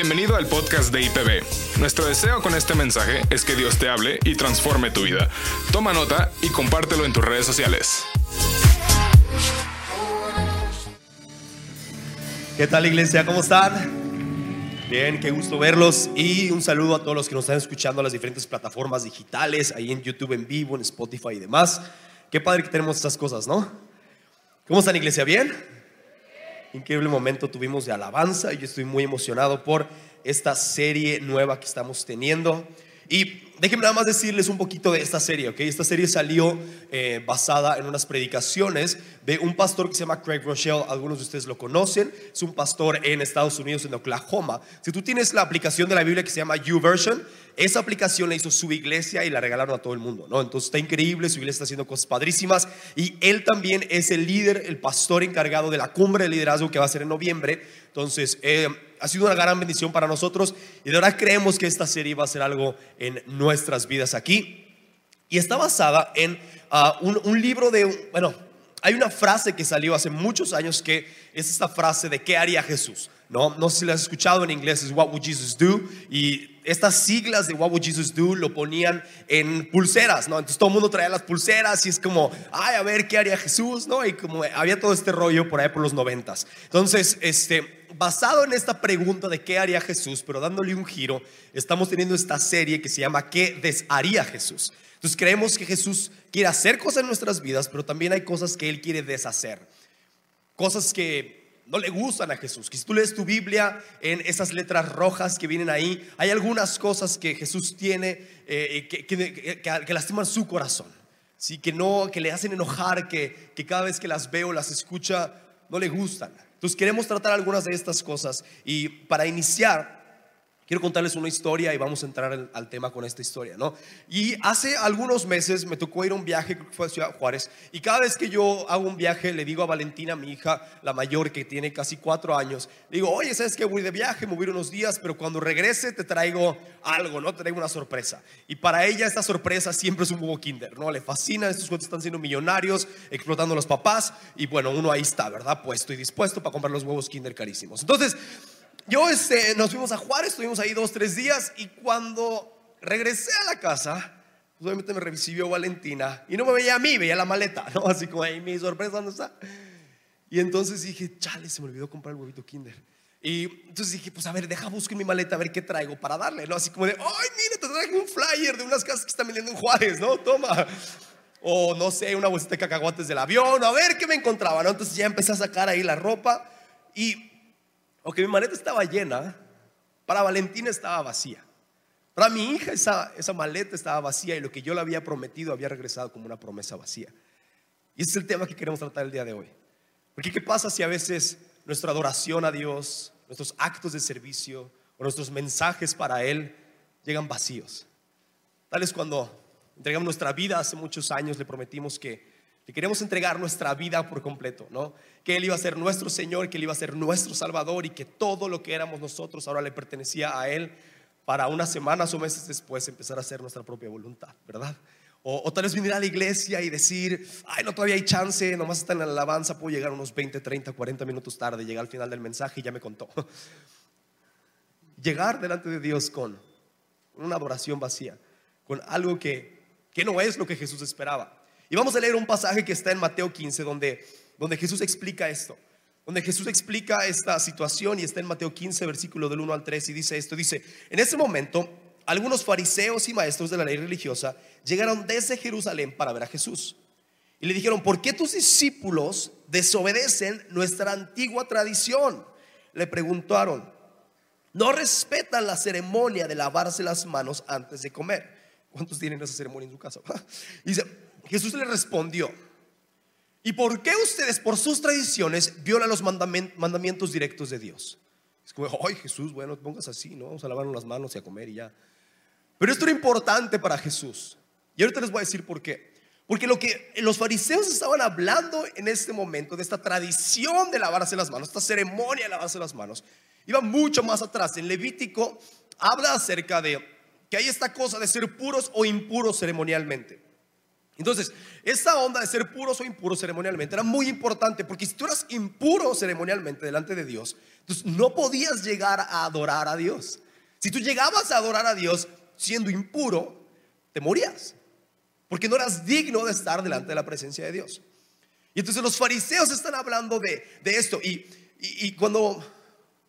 Bienvenido al podcast de IPB. Nuestro deseo con este mensaje es que Dios te hable y transforme tu vida. Toma nota y compártelo en tus redes sociales. ¿Qué tal iglesia? ¿Cómo están? Bien, qué gusto verlos y un saludo a todos los que nos están escuchando en las diferentes plataformas digitales, ahí en YouTube en vivo, en Spotify y demás. Qué padre que tenemos estas cosas, ¿no? ¿Cómo están iglesia? ¿Bien? Increíble momento tuvimos de alabanza y yo estoy muy emocionado por esta serie nueva que estamos teniendo. Y déjenme nada más decirles un poquito de esta serie, ¿ok? Esta serie salió eh, basada en unas predicaciones de un pastor que se llama Craig Rochelle. Algunos de ustedes lo conocen. Es un pastor en Estados Unidos, en Oklahoma. Si tú tienes la aplicación de la Biblia que se llama YouVersion, esa aplicación la hizo su iglesia y la regalaron a todo el mundo, ¿no? Entonces está increíble, su iglesia está haciendo cosas padrísimas y él también es el líder, el pastor encargado de la cumbre de liderazgo que va a ser en noviembre. Entonces, eh, ha sido una gran bendición para nosotros y de verdad creemos que esta serie va a ser algo en nuestras vidas aquí. Y está basada en ah, un, libro de, bueno, hay una frase que salió hace muchos años que es esta frase de ¿qué haría Jesús? No, no sé si la has escuchado en inglés, es What Would Jesus Do? Y estas siglas de What Would Jesus Do lo ponían en pulseras, ¿no? Entonces todo el mundo traía las pulseras y es como, ay, a ver, ¿qué haría Jesús? ¿No? Y como había todo este rollo por ahí por los noventas. Entonces, este, basado en esta pregunta de qué haría Jesús, pero dándole un giro, estamos teniendo esta serie que se llama ¿Qué desharía Jesús? Entonces creemos que Jesús quiere hacer cosas en nuestras vidas, pero también hay cosas que Él quiere deshacer. Cosas que no le gustan a Jesús. Que si tú lees tu Biblia en esas letras rojas que vienen ahí, hay algunas cosas que Jesús tiene eh, que, que, lastiman su corazón. Sí, que no, que le hacen enojar, que, que cada vez que las veo, las escucha, no le gustan. Entonces queremos tratar algunas de estas cosas y para iniciar Quiero contarles una historia y vamos a entrar al, tema con esta historia, ¿no? Y hace algunos meses me tocó ir a un viaje, que fue a Ciudad Juárez, y cada vez que yo hago un viaje, le digo a Valentina, mi hija, la mayor, que tiene casi cuatro años, le digo, oye, ¿sabes que Voy de viaje, me voy unos días, pero cuando regrese te traigo algo, ¿no? Te traigo una sorpresa. Y para ella esta sorpresa siempre es un huevo kinder, ¿no? Le fascina, estos cuentos están siendo millonarios, explotando a los papás, y bueno, uno ahí está, ¿verdad? Puesto y dispuesto para comprar los huevos kinder carísimos. Entonces, yo este, nos fuimos a Juárez, estuvimos ahí dos, tres días y cuando regresé a la casa, pues, obviamente me recibió Valentina y no me veía a mí, veía la maleta, ¿no? Así como ahí mi sorpresa, ¿dónde está? Y entonces dije, chale, se me olvidó comprar el huevito Kinder. Y entonces dije, pues a ver, deja buscar mi maleta a ver qué traigo para darle, ¿no? Así como de, ay, mira, te traigo un flyer de unas casas que están vendiendo en Juárez, ¿no? Toma. O no sé, una bolsita de cacahuates del avión, a ver qué me encontraba, ¿no? Entonces ya empecé a sacar ahí la ropa y aunque mi maleta estaba llena, para Valentina estaba vacía. Para mi hija esa, esa maleta estaba vacía y lo que yo le había prometido había regresado como una promesa vacía. Y ese es el tema que queremos tratar el día de hoy. Porque ¿qué pasa si a veces nuestra adoración a Dios, nuestros actos de servicio o nuestros mensajes para Él llegan vacíos? Tal es cuando entregamos nuestra vida hace muchos años, le prometimos que que queremos entregar nuestra vida por completo, ¿no? Que Él iba a ser nuestro Señor, que Él iba a ser nuestro Salvador y que todo lo que éramos nosotros ahora le pertenecía a Él para unas semanas o meses después empezar a hacer nuestra propia voluntad, ¿verdad? O, tal vez venir a la iglesia y decir, ay, no, todavía hay chance, nomás está en la alabanza, puedo llegar unos 20, 30, 40 minutos tarde, llegar al final del mensaje y ya me contó. Llegar delante de Dios con una adoración vacía, con algo que, que no es lo que Jesús esperaba. Y vamos a leer un pasaje que está en Mateo 15, donde, donde Jesús explica esto. Donde Jesús explica esta situación y está en Mateo 15, versículo del 1 al 3 y dice esto. Dice, en ese momento, algunos fariseos y maestros de la ley religiosa llegaron desde Jerusalén para ver a Jesús. Y le dijeron, ¿por qué tus discípulos desobedecen nuestra antigua tradición? Le preguntaron, no respetan la ceremonia de lavarse las manos antes de comer. ¿Cuántos tienen esa ceremonia en su casa? dice, Jesús le respondió, ¿y por qué ustedes por sus tradiciones violan los mandamientos directos de Dios? Es como, ay Jesús, bueno, pongas así, ¿no? Vamos a lavarnos las manos y a comer y ya. Pero esto era importante para Jesús. Y ahorita les voy a decir por qué. Porque lo que los fariseos estaban hablando en este momento, de esta tradición de lavarse las manos, esta ceremonia de lavarse las manos, iba mucho más atrás. En Levítico habla acerca de que hay esta cosa de ser puros o impuros ceremonialmente. Entonces, esta onda de ser puros o impuros ceremonialmente era muy importante, porque si tú eras impuro ceremonialmente delante de Dios, entonces no podías llegar a adorar a Dios. Si tú llegabas a adorar a Dios siendo impuro, te morías, porque no eras digno de estar delante de la presencia de Dios. Y entonces los fariseos están hablando de, esto, y, y cuando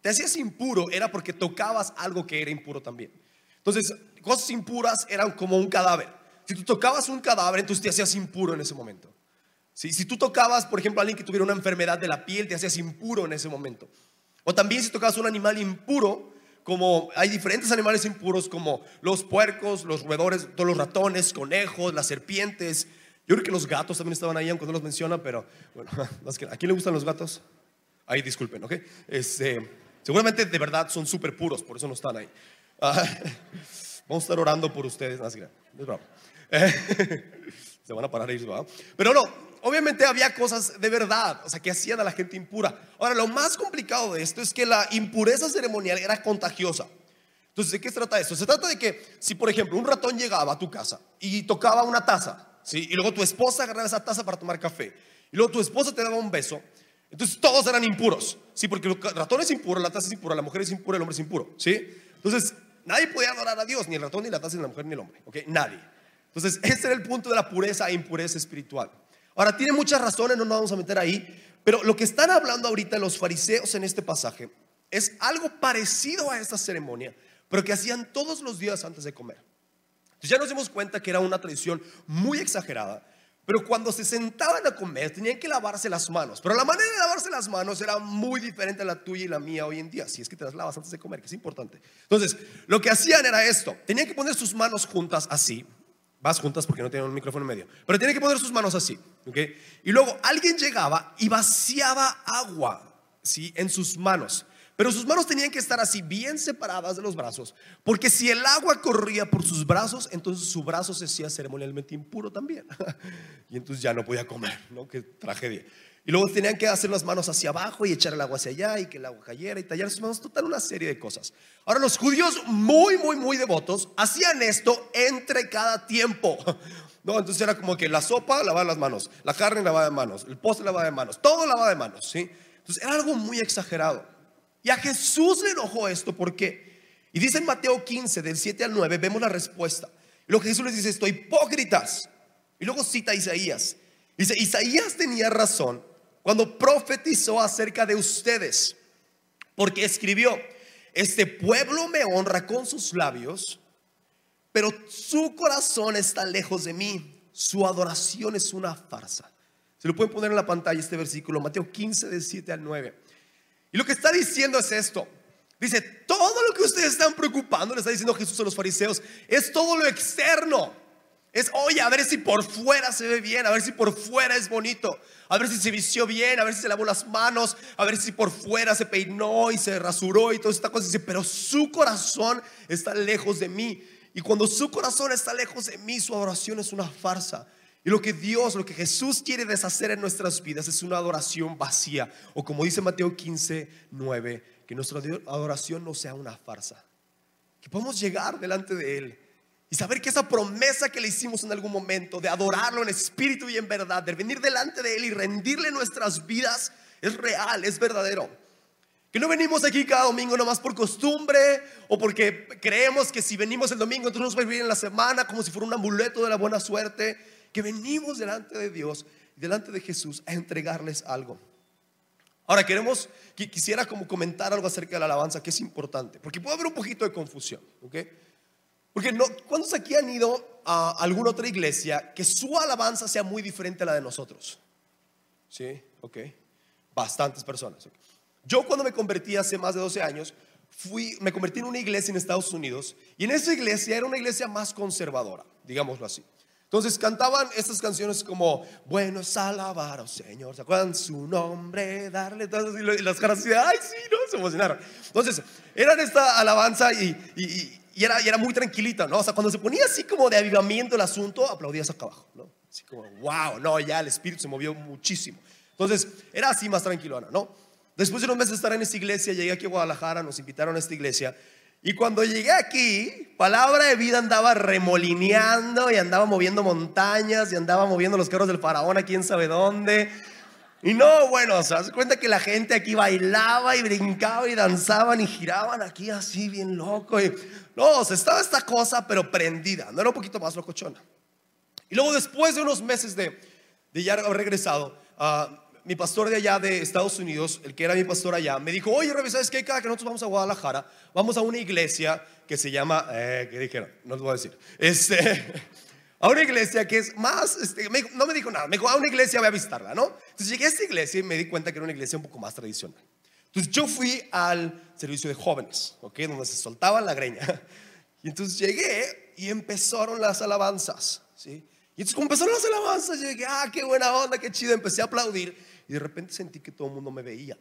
te hacías impuro era porque tocabas algo que era impuro también. Entonces, cosas impuras eran como un cadáver. Si tú tocabas un cadáver, entonces te hacías impuro en ese momento. Si tú tocabas, por ejemplo, a alguien que tuviera una enfermedad de la piel, te hacías impuro en ese momento. O también si tocabas un animal impuro, como hay diferentes animales impuros como los puercos, los roedores, todos los ratones, conejos, las serpientes. Yo creo que los gatos también estaban ahí, aunque no los menciona, pero bueno, ¿a quién le gustan los gatos? Ahí disculpen, ¿ok? Este, seguramente de verdad son súper puros, por eso no están ahí. Ah, vamos a estar orando por ustedes. es bravo. Se van a parar ellos, ¿verdad? Pero no, obviamente había cosas de verdad, o sea, que hacían a la gente impura. Ahora, lo más complicado de esto es que la impureza ceremonial era contagiosa. Entonces, ¿de qué se trata esto? Se trata de que si, por ejemplo, un ratón llegaba a tu casa y tocaba una taza, ¿sí? y luego tu esposa agarraba esa taza para tomar café, y luego tu esposa te daba un beso, entonces todos eran impuros, ¿sí? Porque el ratón es impuro, la taza es impura, la mujer es impura, el hombre es impuro, ¿sí? Entonces, nadie podía adorar a Dios, ni el ratón, ni la taza, ni la mujer, ni el hombre, ¿ok? Nadie. Entonces, ese era el punto de la pureza e impureza espiritual. Ahora, tiene muchas razones, no nos vamos a meter ahí, pero lo que están hablando ahorita los fariseos en este pasaje es algo parecido a esta ceremonia, pero que hacían todos los días antes de comer. Entonces ya nos dimos cuenta que era una tradición muy exagerada, pero cuando se sentaban a comer tenían que lavarse las manos. Pero la manera de lavarse las manos era muy diferente a la tuya y la mía hoy en día. Si es que te las lavas antes de comer, que es importante. Entonces, lo que hacían era esto. Tenían que poner sus manos juntas así. Vas juntas porque no tienen un micrófono en medio. Pero tienen que poner sus manos así. ¿okay? Y luego alguien llegaba y vaciaba agua ¿sí? en sus manos. Pero sus manos tenían que estar así, bien separadas de los brazos. Porque si el agua corría por sus brazos, entonces su brazo se hacía ceremonialmente impuro también. y entonces ya no podía comer, ¿no? Qué tragedia. Y luego tenían que hacer las manos hacia abajo y echar el agua hacia allá y que el agua cayera y tallar sus manos, total una serie de cosas. Ahora los judíos muy, muy, muy devotos hacían esto entre cada tiempo. No, entonces era como que la sopa lavaba las manos, la carne lavaba de manos, el postre lavaba de manos, todo lavaba de manos, ¿sí? Entonces era algo muy exagerado. Y a Jesús le enojó esto, ¿por qué? Y dice en Mateo 15, del 7 al 9, vemos la respuesta. Lo que Jesús les dice, esto hipócritas. Y luego cita a Isaías. Dice, Isaías tenía razón cuando profetizó acerca de ustedes, porque escribió, este pueblo me honra con sus labios, pero su corazón está lejos de mí, su adoración es una farsa. Se lo pueden poner en la pantalla este versículo, Mateo 15, del 7 al 9. Y lo que está diciendo es esto. Dice, todo lo que ustedes están preocupando, le está diciendo Jesús a los fariseos, es todo lo externo. Es, oye, a ver si por fuera se ve bien, a ver si por fuera es bonito, a ver si se vistió bien, a ver si se lavó las manos, a ver si por fuera se peinó y se rasuró y toda esta cosa. Dice, pero su corazón está lejos de mí. Y cuando su corazón está lejos de mí, su adoración es una farsa. Y lo que Dios, lo que Jesús quiere deshacer en nuestras vidas es una adoración vacía. O como dice Mateo 15, 9, que nuestra adoración no sea una farsa. Que podamos llegar delante de Él y saber que esa promesa que le hicimos en algún momento de adorarlo en espíritu y en verdad, de venir delante de Él y rendirle nuestras vidas, es real, es verdadero. Que no venimos aquí cada domingo nomás por costumbre o porque creemos que si venimos el domingo entonces nos va a ir bien en la semana como si fuera un amuleto de la buena suerte. Que venimos delante de Dios delante de Jesús a entregarles algo. Ahora queremos, quisiera como comentar algo acerca de la alabanza que es importante, porque puede haber un poquito de confusión, ¿ok? Porque no, ¿cuántos aquí han ido a alguna otra iglesia que su alabanza sea muy diferente a la de nosotros? Sí, ok. Bastantes personas. Yo cuando me convertí hace más de 12 años, fui, me convertí en una iglesia en Estados Unidos y en esa iglesia era una iglesia más conservadora, digámoslo así. Entonces cantaban estas canciones como, bueno es alabar, oh Señor, ¿se acuerdan su nombre? Darle y las caras así, ay, sí, no, se emocionaron. Entonces, eran esta alabanza y, y era, era, muy tranquilita, ¿no? O sea, cuando se ponía así como de avivamiento el asunto, aplaudías acá abajo, ¿no? Así como, wow, no, ya el espíritu se movió muchísimo. Entonces, era así más tranquilona, ¿no? Después de unos meses de estar en esta iglesia, llegué aquí a Guadalajara, nos invitaron a esta iglesia Y cuando llegué aquí, palabra de vida andaba remolineando y andaba moviendo montañas y andaba moviendo los carros del faraón a quién sabe dónde. Y no, bueno, se das cuenta que la gente aquí bailaba y brincaba y danzaban y giraban aquí así bien loco. Y, no, se estaba esta cosa, pero prendida, no era un poquito más locochona. Y luego después de unos meses de, de ya haber regresado, uh, mi pastor de allá de Estados Unidos, el que era mi pastor allá, me dijo, oye, ¿sabes qué? Cada que nosotros vamos a Guadalajara, vamos a una iglesia que se llama, eh, ¿qué dijeron? No les voy a decir. Este, a una iglesia que es más, este, no me dijo nada, me dijo, a una iglesia voy a visitarla, ¿no? Entonces llegué a esta iglesia y me di cuenta que era una iglesia un poco más tradicional. Entonces yo fui al servicio de jóvenes, ¿ok? Donde se soltaban la greña. Y entonces llegué y empezaron las alabanzas, ¿sí? Y entonces empezaron las alabanzas, yo dije, ah, qué buena onda, qué chido, empecé a aplaudir y de repente sentí que todo el mundo me veía.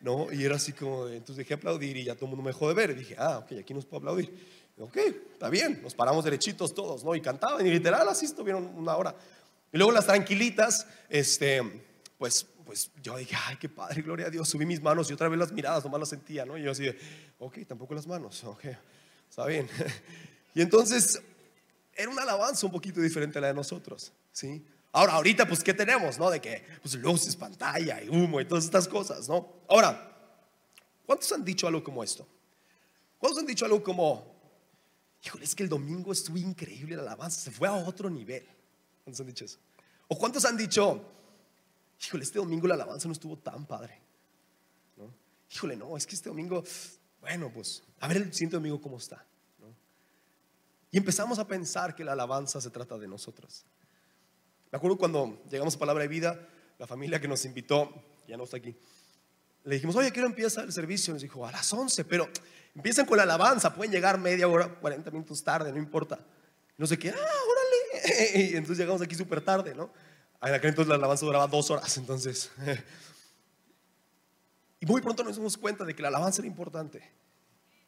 ¿No? Y era así como, entonces dejé aplaudir y ya todo el mundo me dejó de ver. Y dije, ah, ok, aquí nos puedo aplaudir. Ok, está bien, nos paramos derechitos todos, ¿no? Y cantaban, y literal así estuvieron una hora. Y luego las tranquilitas, este, pues, pues yo dije, ay, qué padre, gloria a Dios. Subí mis manos y otra vez las miradas, nomás las sentía, ¿no? Y yo así, ok, tampoco las manos, ok, está bien. Y entonces, era una alabanza un poquito diferente a la de nosotros, ¿sí? Ahora, ahorita, pues, ¿qué tenemos, no? De que, pues, luces, pantalla y humo y todas estas cosas, ¿no? Ahora, ¿cuántos han dicho algo como esto? ¿Cuántos han dicho algo como, híjole, es que el domingo estuvo increíble la alabanza, se fue a otro nivel. ¿Cuántos han dicho eso? ¿O cuántos han dicho, híjole, este domingo la alabanza no estuvo tan padre? ¿No? Híjole, no, es que este domingo, bueno, pues, a ver el siguiente domingo cómo está. ¿no? Y empezamos a pensar que la alabanza se trata de nosotros. Me acuerdo cuando llegamos a Palabra de Vida, la familia que nos invitó, ya no está aquí, le dijimos, oye, quiero empieza el servicio. Nos dijo, a las 11, pero empiezan con la alabanza, pueden llegar media hora, 40 minutos tarde, no importa. No sé qué, ah, órale. Y entonces llegamos aquí súper tarde, ¿no? En aquel entonces la alabanza duraba dos horas, entonces. Y muy pronto nos dimos cuenta de que la alabanza era importante.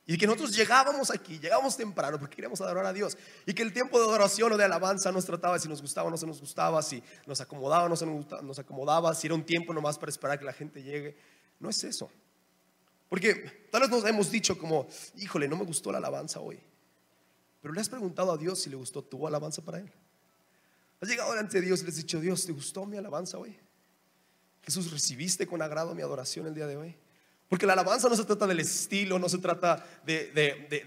Y que nosotros llegábamos aquí, llegábamos temprano porque queríamos adorar a Dios. Y que el tiempo de adoración o de alabanza nos trataba si nos gustaba o no se nos gustaba, si nos acomodaba o no se nos acomodaba, si era un tiempo nomás para esperar que la gente llegue. No es eso. Porque tal vez nos hemos dicho como, híjole, no me gustó la alabanza hoy. Pero le has preguntado a Dios si le gustó tu alabanza para Él. Has llegado delante de Dios y le has dicho, Dios, ¿te gustó mi alabanza hoy? Jesús, ¿recibiste con agrado mi adoración el día de hoy? Porque la alabanza no se trata del estilo, no se trata de,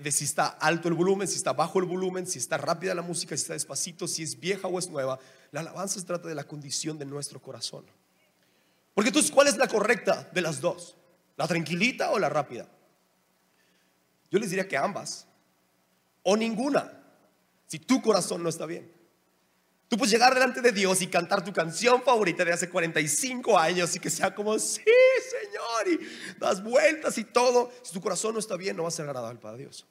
de, si está alto el volumen, si está bajo el volumen, si está rápida la música, si está despacito, si es vieja o es nueva. La alabanza se trata de la condición de nuestro corazón. Porque entonces, ¿cuál es la correcta de las dos? ¿La tranquilita o la rápida? Yo les diría que ambas. O ninguna. Si tu corazón no está bien. Tú puedes llegar delante de Dios y cantar tu canción favorita de hace 45 años y que sea como, sí, Señor, y das vueltas y todo. Si tu corazón no está bien, no va a ser agradable para Dios.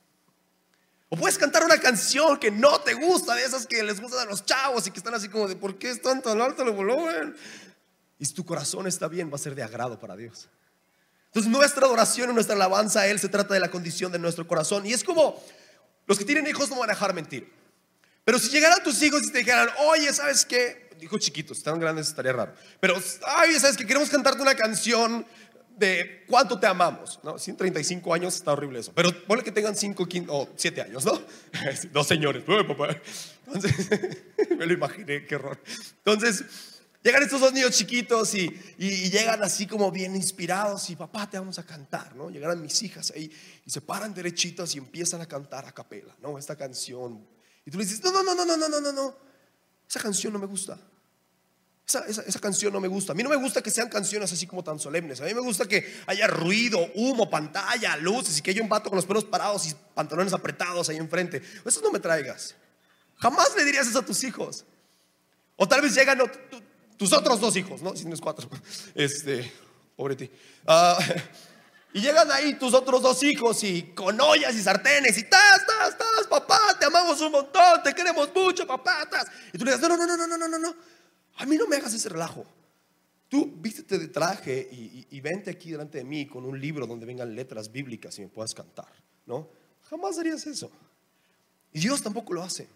O puedes cantar una canción que no te gusta, de esas que les gustan a los chavos y que están así como de, ¿por qué están tan alto el volumen? Y si tu corazón está bien, va a ser de agrado para Dios. Entonces nuestra adoración y nuestra alabanza a Él se trata de la condición de nuestro corazón. Y es como los que tienen hijos no van a dejar mentir. Pero si llegaran tus hijos y te dijeran, oye, ¿sabes qué? Hijos chiquitos, tan grandes estaría raro. Pero, ay, ¿sabes qué? Queremos cantarte una canción de cuánto te amamos. No, 135 años está horrible eso. Pero ponle que tengan 5 o 7 años, ¿no? Dos señores. papá. Entonces, me lo imaginé, qué horror. Entonces, Llegan estos dos niños chiquitos y, llegan así como bien inspirados y papá, te vamos a cantar, ¿no? Llegaron mis hijas ahí y se paran derechitos y empiezan a cantar a capela, ¿no? Esta canción. Y tú le dices, no, no, no, no, no, no, no, no, esa canción no me gusta. Esa, esa, canción no me gusta. A mí no me gusta que sean canciones así como tan solemnes. A mí me gusta que haya ruido, humo, pantalla, luces y que haya un vato con los pelos parados y pantalones apretados ahí enfrente. Eso no me traigas. Jamás le dirías eso a tus hijos. O tal vez llegan, tus otros dos hijos, ¿no? Si no es cuatro. Este, pobre ti. Ah, y llegan ahí tus otros dos hijos y con ollas y sartenes y tas, tas, tas, papá, te amamos un montón, te queremos mucho, papá, tas. Y tú le dices, no, no, no, no, no, no, no, no. A mí no me hagas ese relajo. Tú vístete de traje y, y, vente aquí delante de mí con un libro donde vengan letras bíblicas y me puedas cantar, ¿no? Jamás harías eso. Y Dios tampoco lo hace.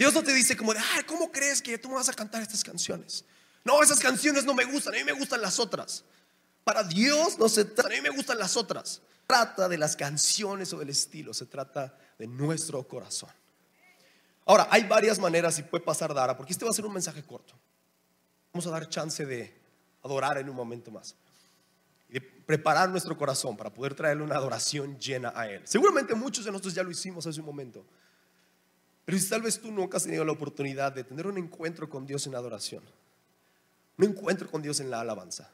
Dios no te dice como de, ay, ¿cómo crees que tú me vas a cantar estas canciones? No, esas canciones no me gustan, a mí me gustan las otras. Para Dios no se trata, a mí me gustan las otras. Trata de las canciones o del estilo, se trata de nuestro corazón. Ahora, hay varias maneras y puede pasar Dara, porque este va a ser un mensaje corto. Vamos a dar chance de adorar en un momento más. Y de preparar nuestro corazón para poder traerle una adoración llena a Él. Seguramente muchos de nosotros ya lo hicimos hace un momento. Pero si tal vez tú nunca has tenido la oportunidad de tener un encuentro con Dios en adoración, un encuentro con Dios en la alabanza,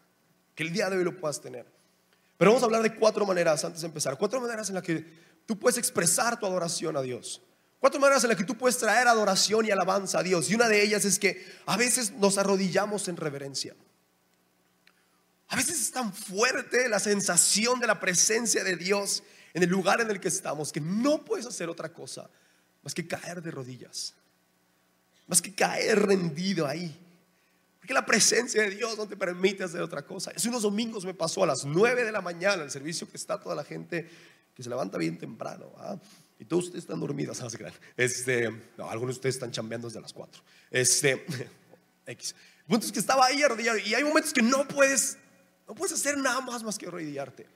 que el día de hoy lo puedas tener. Pero vamos a hablar de cuatro maneras antes de empezar. Cuatro maneras en las que tú puedes expresar tu adoración a Dios. Cuatro maneras en las que tú puedes traer adoración y alabanza a Dios. Y una de ellas es que a veces nos arrodillamos en reverencia. A veces es tan fuerte la sensación de la presencia de Dios en el lugar en el que estamos que no puedes hacer otra cosa más que caer de rodillas, más que caer rendido ahí. Porque la presencia de Dios no te permite hacer otra cosa. Hace unos domingos me pasó a las 9 de la mañana, el servicio que está toda la gente que se levanta bien temprano. ¿ah? Y todos ustedes están dormidos, ¿sabes? Este, no, algunos de ustedes están chambeando desde las 4. Este, X. El punto es que estaba ahí arrodillado y hay momentos que no puedes no puedes hacer nada más más que arrodillarte.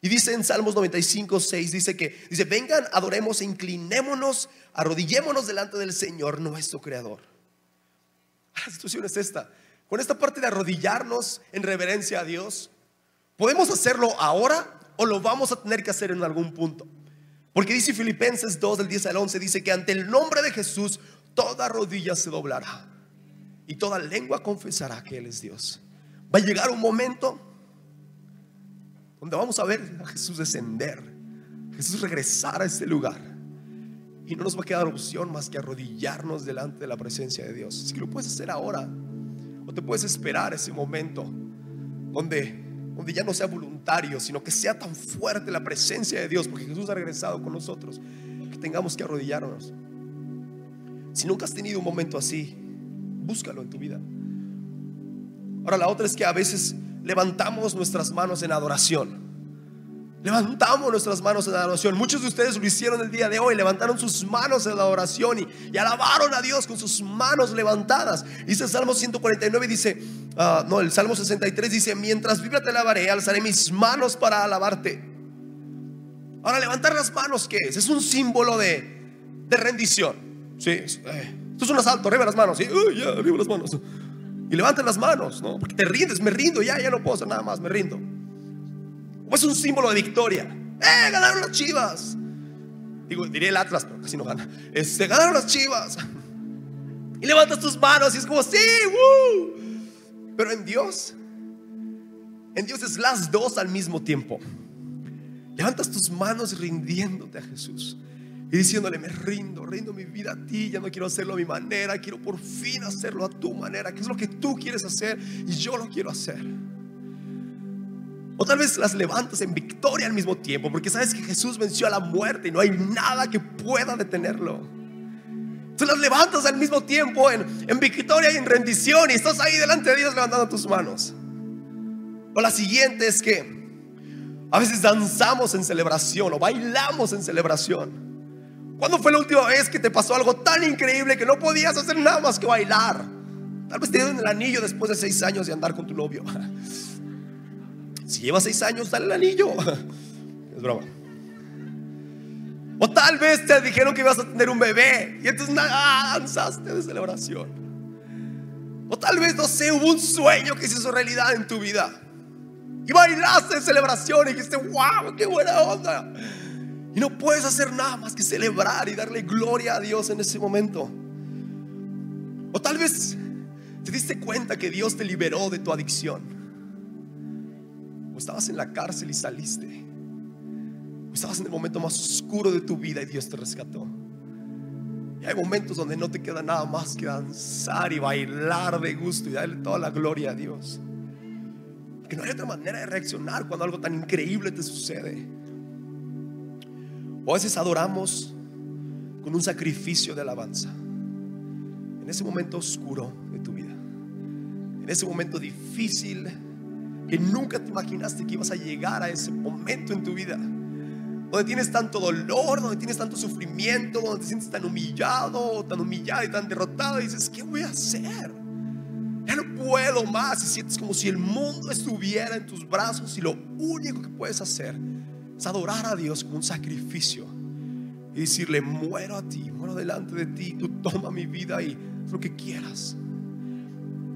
Y dice en Salmos 95, 6, dice que, dice, vengan, adoremos e inclinémonos, arrodillémonos delante del Señor, nuestro Creador. La situación es esta. Con esta parte de arrodillarnos en reverencia a Dios, ¿podemos hacerlo ahora o lo vamos a tener que hacer en algún punto? Porque dice Filipenses 2, del 10 al 11, dice que ante el nombre de Jesús toda rodilla se doblará y toda lengua confesará que Él es Dios. Va a llegar un momento donde vamos a ver a Jesús descender, Jesús regresar a este lugar. Y no nos va a quedar opción más que arrodillarnos delante de la presencia de Dios. Si lo puedes hacer ahora, o te puedes esperar ese momento donde, donde ya no sea voluntario, sino que sea tan fuerte la presencia de Dios, porque Jesús ha regresado con nosotros, que tengamos que arrodillarnos. Si nunca has tenido un momento así, búscalo en tu vida. Ahora la otra es que a veces levantamos nuestras manos en adoración. Levantamos nuestras manos en adoración. Muchos de ustedes lo hicieron el día de hoy. Levantaron sus manos en adoración y, alabaron a Dios con sus manos levantadas. Dice el Salmo 149, dice, ah, no, el Salmo 63 dice, mientras viva te alabaré, alzaré mis manos para alabarte. Ahora, levantar las manos, ¿qué es? Es un símbolo de, rendición. Sí, eh, esto es un asalto, arriba las manos. ya, arriba las manos. Y levanten las manos, ¿no? Porque te rindes, me rindo, ya, ya no puedo hacer nada más, me rindo. O es un símbolo de victoria. ¡Eh, ganaron las chivas! Digo, diría el Atlas, pero casi no gana. Este, ganaron las chivas. Y levantas tus manos y es como, sí, ¡woo! Pero en Dios, en Dios es las dos al mismo tiempo. Levantas tus manos rindiéndote a Jesús y diciéndole, me rindo, rindo mi vida a ti, ya no quiero hacerlo a mi manera, quiero por fin hacerlo a tu manera, que es lo que tú quieres hacer y yo lo quiero hacer. O tal vez las levantas en victoria al mismo tiempo, porque sabes que Jesús venció a la muerte y no hay nada que pueda detenerlo. Tú las levantas al mismo tiempo en, en victoria y en rendición y estás ahí delante de Dios levantando tus manos. O la siguiente es que a veces danzamos en celebración o bailamos en celebración. ¿Cuándo fue la última vez que te pasó algo tan increíble que no podías hacer nada más que bailar? Tal vez te dieron el anillo después de seis años de andar con tu novio. Si llevas seis años, dale el anillo. Es broma. O tal vez te dijeron que ibas a tener un bebé y entonces danzaste de celebración. O tal vez, no sé, hubo un sueño que se hizo realidad en tu vida. Y bailaste de celebración y dijiste, wow, qué buena onda. Y no puedes hacer nada más que celebrar y darle gloria a Dios en ese momento. O tal vez te diste cuenta que Dios te liberó de tu adicción. O estabas en la cárcel y saliste. O estabas en el momento más oscuro de tu vida y Dios te rescató. Y hay momentos donde no te queda nada más que danzar y bailar de gusto y darle toda la gloria a Dios. Porque no hay otra manera de reaccionar cuando algo tan increíble te sucede. O a veces adoramos con un sacrificio de alabanza. En ese momento oscuro de tu vida. En ese momento difícil que nunca te imaginaste que ibas a llegar a ese momento en tu vida. Donde tienes tanto dolor, donde tienes tanto sufrimiento, donde te sientes tan humillado, tan humillado y tan derrotado. Y dices, ¿qué voy a hacer? Ya no puedo más y sientes como si el mundo estuviera en tus brazos y lo único que puedes hacer es adorar a Dios con un sacrificio y decirle, muero a ti, muero delante de ti, tú toma mi vida y lo que quieras.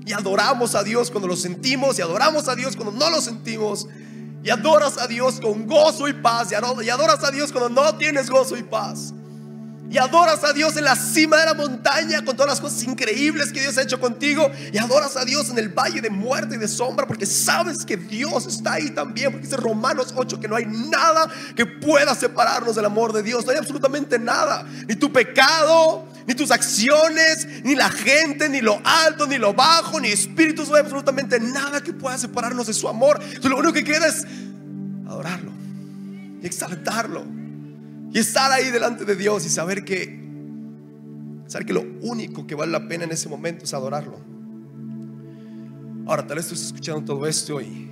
Y adoramos a Dios cuando lo sentimos y adoramos a Dios cuando no lo sentimos. Y adoras a Dios con gozo y paz. Y adoras a Dios cuando no tienes gozo y paz y adoras a Dios en la cima de la montaña con todas las cosas increíbles que Dios ha hecho contigo y adoras a Dios en el valle de muerte y de sombra porque sabes que Dios está ahí también, porque dice Romanos 8 que no hay nada que pueda separarnos del amor de Dios, no hay absolutamente nada, ni tu pecado, ni tus acciones, ni la gente, ni lo alto, ni lo bajo, ni espíritus, no hay absolutamente nada que pueda separarnos de su amor. Entonces lo único que queda es adorarlo y exaltarlo. Y estar ahí delante de Dios y saber que, saber que lo único que vale la pena en ese momento es adorarlo. Ahora, tal vez tú estás escuchando todo esto y,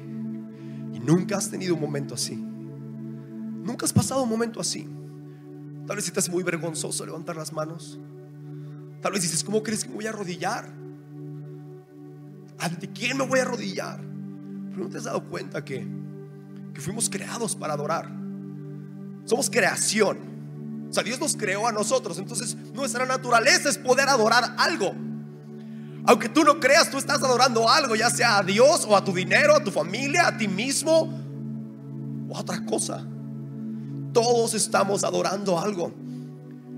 y nunca has tenido un momento así. Nunca has pasado un momento así. Tal vez hace muy vergonzoso levantar las manos. Tal vez dices, ¿cómo crees que me voy a arrodillar? ¿Ante quién me voy a arrodillar? Pero no te has dado cuenta que, que fuimos creados para adorar. Somos creación. O sea, Dios nos creó a nosotros. Entonces, nuestra naturaleza es poder adorar algo. Aunque tú no creas, tú estás adorando algo, ya sea a Dios o a tu dinero, a tu familia, a ti mismo o a otra cosa. Todos estamos adorando algo.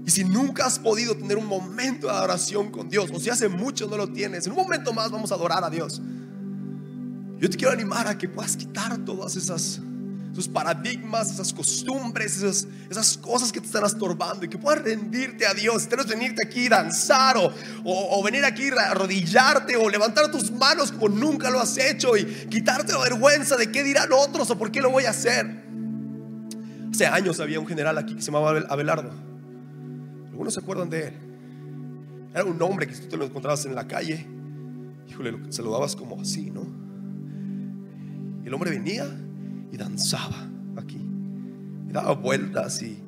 Y si nunca has podido tener un momento de adoración con Dios, o si hace mucho no lo tienes, en un momento más vamos a adorar a Dios. Yo te quiero animar a que puedas quitar todas esas esos paradigmas, esas costumbres, esas, esas, cosas que te están estorbando y que puedas rendirte a Dios. Tienes venirte aquí y danzar o, o, venir aquí a arrodillarte o levantar tus manos como nunca lo has hecho y quitarte la vergüenza de qué dirán otros o por qué lo voy a hacer. Hace años había un general aquí que se llamaba Abelardo. Algunos se acuerdan de él. Era un hombre que tú te lo encontrabas en la calle, híjole, lo saludabas como así, ¿no? El hombre venía y danzaba aquí. Y daba vueltas y,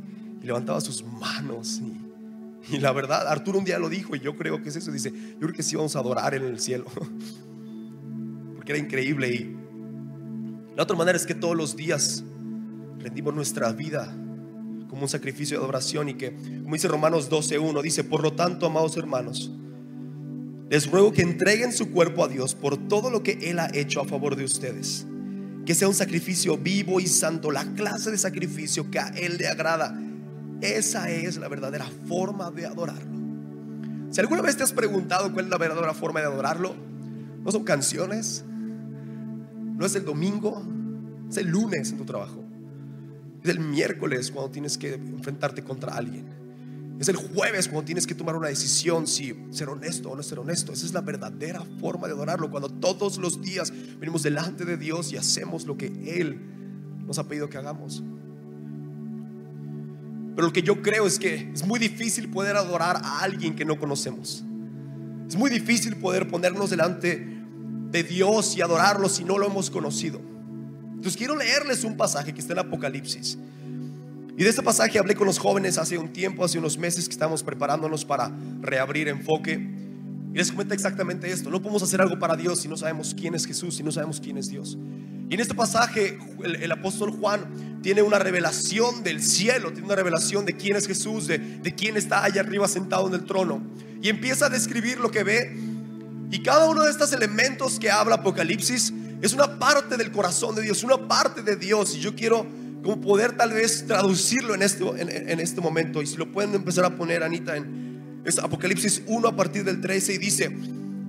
levantaba sus manos. Y, y, la verdad, Arturo un día lo dijo y yo creo que es eso. Dice, yo creo que sí vamos a adorar en el cielo. Porque era increíble. Y la otra manera es que todos los días rendimos nuestra vida como un sacrificio de adoración y que, como dice Romanos 12.1, dice, por lo tanto, amados hermanos, les ruego que entreguen su cuerpo a Dios por todo lo que Él ha hecho a favor de ustedes que sea un sacrificio vivo y santo, la clase de sacrificio que a Él le agrada. Esa es la verdadera forma de adorarlo. Si alguna vez te has preguntado cuál es la verdadera forma de adorarlo, no son canciones, no es el domingo, es el lunes en tu trabajo, es el miércoles cuando tienes que enfrentarte contra alguien. Es el jueves cuando tienes que tomar una decisión si ser honesto o no ser honesto. Esa es la verdadera forma de adorarlo. Cuando todos los días venimos delante de Dios y hacemos lo que Él nos ha pedido que hagamos. Pero lo que yo creo es que es muy difícil poder adorar a alguien que no conocemos. Es muy difícil poder ponernos delante de Dios y adorarlo si no lo hemos conocido. Entonces quiero leerles un pasaje que está en Apocalipsis. Y de este pasaje hablé con los jóvenes hace un tiempo, hace unos meses que estamos preparándonos para reabrir enfoque. Y les comenta exactamente esto. No podemos hacer algo para Dios si no sabemos quién es Jesús, si no sabemos quién es Dios. Y en este pasaje el, apóstol Juan tiene una revelación del cielo, tiene una revelación de quién es Jesús, de, de quién está allá arriba sentado en el trono. Y empieza a describir lo que ve. Y cada uno de estos elementos que habla Apocalipsis es una parte del corazón de Dios, una parte de Dios. Y yo quiero como poder tal vez traducirlo en este, en, este momento. Y si lo pueden empezar a poner, Anita, en Apocalipsis 1 a partir del 13 y dice,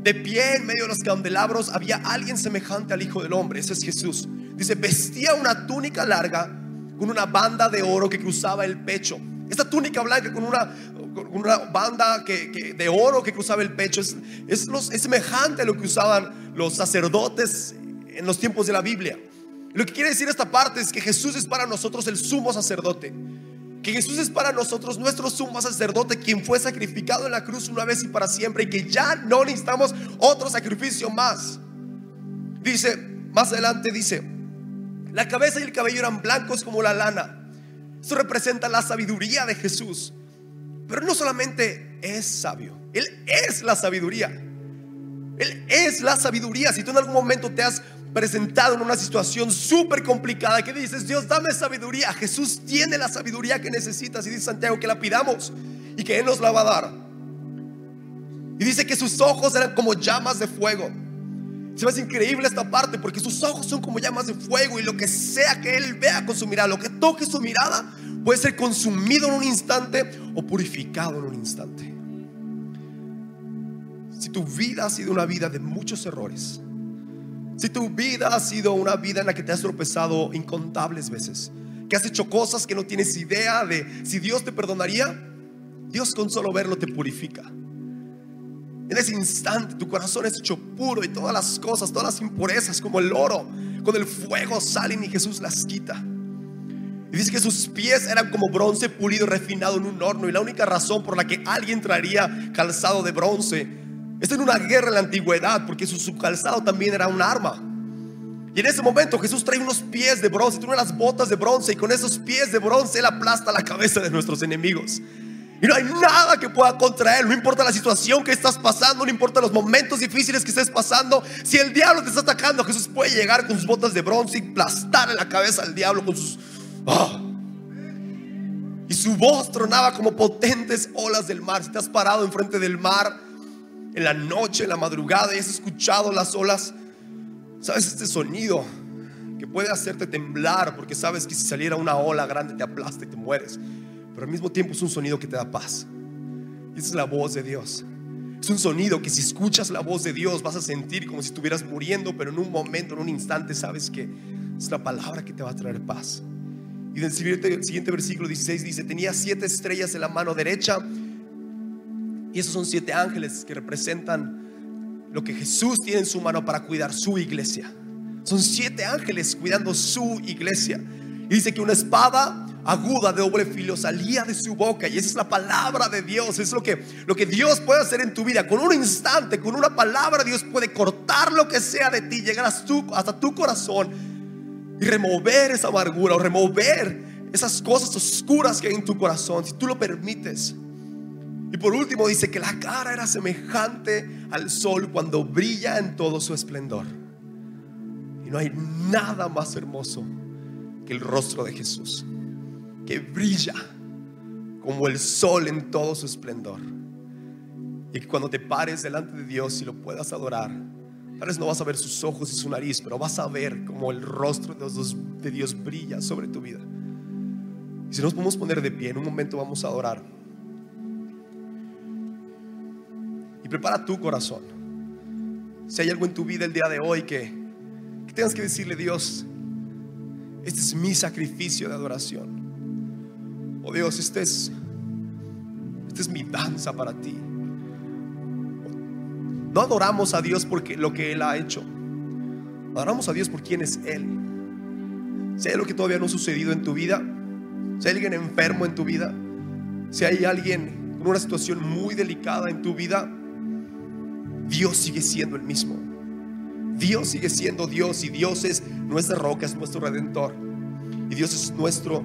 de pie en medio de los candelabros había alguien semejante al Hijo del Hombre, ese es Jesús. Dice, vestía una túnica larga con una banda de oro que cruzaba el pecho. Esta túnica blanca con una, banda que, de oro que cruzaba el pecho es, es, es semejante a lo que usaban los sacerdotes en los tiempos de la Biblia. Lo que quiere decir esta parte es que Jesús es para nosotros el sumo sacerdote. Que Jesús es para nosotros nuestro sumo sacerdote, quien fue sacrificado en la cruz una vez y para siempre, y que ya no necesitamos otro sacrificio más. Dice, más adelante dice, la cabeza y el cabello eran blancos como la lana. Esto representa la sabiduría de Jesús. Pero no solamente es sabio, Él es la sabiduría. Él es la sabiduría. Si tú en algún momento te has presentado en una situación súper complicada que dices, Dios, dame sabiduría. Jesús tiene la sabiduría que necesitas y dice Santiago que la pidamos y que Él nos la va a dar. Y dice que sus ojos eran como llamas de fuego. Se me hace increíble esta parte porque sus ojos son como llamas de fuego y lo que sea que Él vea con su mirada, lo que toque su mirada, puede ser consumido en un instante o purificado en un instante. Si tu vida ha sido una vida de muchos errores, si tu vida ha sido una vida en la que te has tropezado incontables veces, que has hecho cosas que no tienes idea de si Dios te perdonaría, Dios con solo verlo te purifica. En ese instante tu corazón es hecho puro y todas las cosas, todas las impurezas como el oro, con el fuego salen y Jesús las quita. Y dice que sus pies eran como bronce pulido, refinado en un horno. Y la única razón por la que alguien traería calzado de bronce Está en una guerra en la antigüedad porque su, calzado también era un arma. Y en ese momento Jesús trae unos pies de bronce, trae unas botas de bronce y con esos pies de bronce Él aplasta la cabeza de nuestros enemigos. Y no hay nada que pueda contra Él, no importa la situación que estás pasando, no importa los momentos difíciles que estés pasando. Si el diablo te está atacando, Jesús puede llegar con sus botas de bronce y aplastar la cabeza al diablo con sus... ¡ah! Y su voz tronaba como potentes olas del mar. Si te has parado enfrente del mar, en la noche, en la madrugada y has escuchado las olas, sabes este sonido que puede hacerte temblar porque sabes que si saliera una ola grande te aplasta y te mueres. Pero al mismo tiempo es un sonido que te da paz. Y esa es la voz de Dios. Es un sonido que si escuchas la voz de Dios vas a sentir como si estuvieras muriendo, pero en un momento, en un instante, sabes que es la palabra que te va a traer paz. Y en el siguiente versículo 16 dice, tenía siete estrellas en la mano derecha y esos son siete ángeles que representan lo que Jesús tiene en su mano para cuidar su iglesia. Son siete ángeles cuidando su iglesia. Y dice que una espada aguda de doble filo salía de su boca. Y esa es la palabra de Dios. Es lo que, lo que Dios puede hacer en tu vida. Con un instante, con una palabra, Dios puede cortar lo que sea de ti, llegar hasta tu, hasta tu corazón y remover esa amargura o remover esas cosas oscuras que hay en tu corazón. Si tú lo permites. Y por último dice que la cara era semejante al sol cuando brilla en todo su esplendor. Y no hay nada más hermoso que el rostro de Jesús, que brilla como el sol en todo su esplendor. Y que cuando te pares delante de Dios y lo puedas adorar, tal vez no vas a ver sus ojos y su nariz, pero vas a ver como el rostro de Dios brilla sobre tu vida. Y si nos podemos poner de pie, en un momento vamos a adorar. Prepara tu corazón. Si hay algo en tu vida el día de hoy que, tengas que decirle, Dios, este es mi sacrificio de adoración. Oh Dios, este es, este es mi danza para ti. No adoramos a Dios porque lo que Él ha hecho. Adoramos a Dios por quien es Él. Si hay algo que todavía no ha sucedido en tu vida, si hay alguien enfermo en tu vida, si hay alguien con una situación muy delicada en tu vida, Dios sigue siendo el mismo. Dios sigue siendo Dios y Dios es nuestra roca, es nuestro redentor. Y Dios es nuestro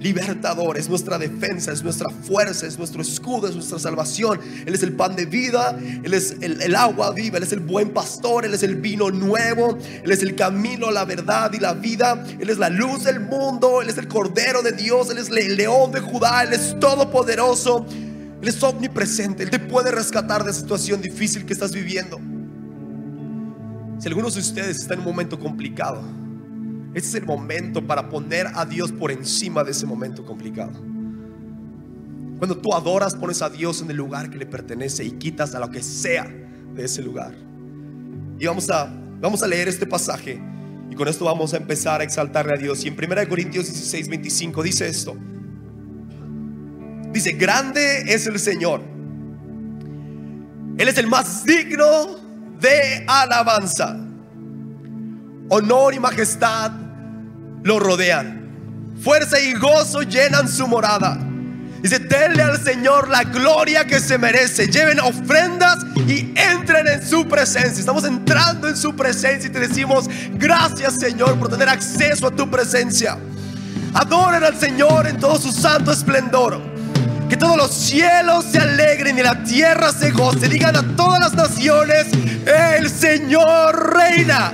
libertador, es nuestra defensa, es nuestra fuerza, es nuestro escudo, es nuestra salvación. Él es el pan de vida, Él es el, agua viva, Él es el buen pastor, Él es el vino nuevo, Él es el camino, la verdad y la vida, Él es la luz del mundo, Él es el cordero de Dios, Él es el león de Judá, Él es todopoderoso. Él es omnipresente. Él te puede rescatar de la situación difícil que estás viviendo. Si algunos de ustedes están en un momento complicado, este es el momento para poner a Dios por encima de ese momento complicado. Cuando tú adoras, pones a Dios en el lugar que le pertenece y quitas a lo que sea de ese lugar. Y vamos a, vamos a leer este pasaje y con esto vamos a empezar a exaltarle a Dios. Y en 1 Corintios 16, 25 dice esto. Dice, grande es el Señor. Él es el más digno de alabanza. Honor y majestad lo rodean. Fuerza y gozo llenan su morada. Dice, denle al Señor la gloria que se merece. Lleven ofrendas y entren en su presencia. Estamos entrando en su presencia y te decimos, gracias Señor por tener acceso a tu presencia. Adoren al Señor en todo su santo esplendor todos los cielos se alegren y la tierra se goce. Digan a todas las naciones, el Señor reina.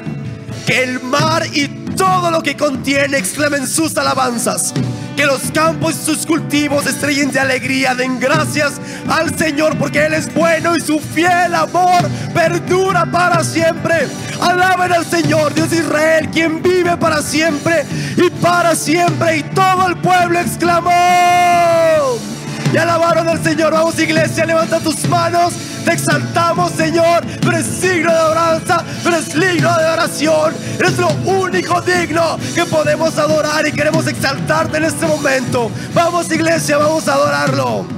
Que el mar y todo lo que contiene exclamen sus alabanzas. Que los campos y sus cultivos estrellen de alegría. Den gracias al Señor porque Él es bueno y su fiel amor perdura para siempre. Alaben al Señor, Dios de Israel, quien vive para siempre y para siempre. Y todo el pueblo exclamó. Y alabaron al Señor. Vamos iglesia, levanta tus manos. Te exaltamos, Señor. Tú eres signo de adoranza, tú eres digno de oración. Eres lo único digno que podemos adorar y queremos exaltarte en este momento. Vamos, iglesia, vamos a adorarlo.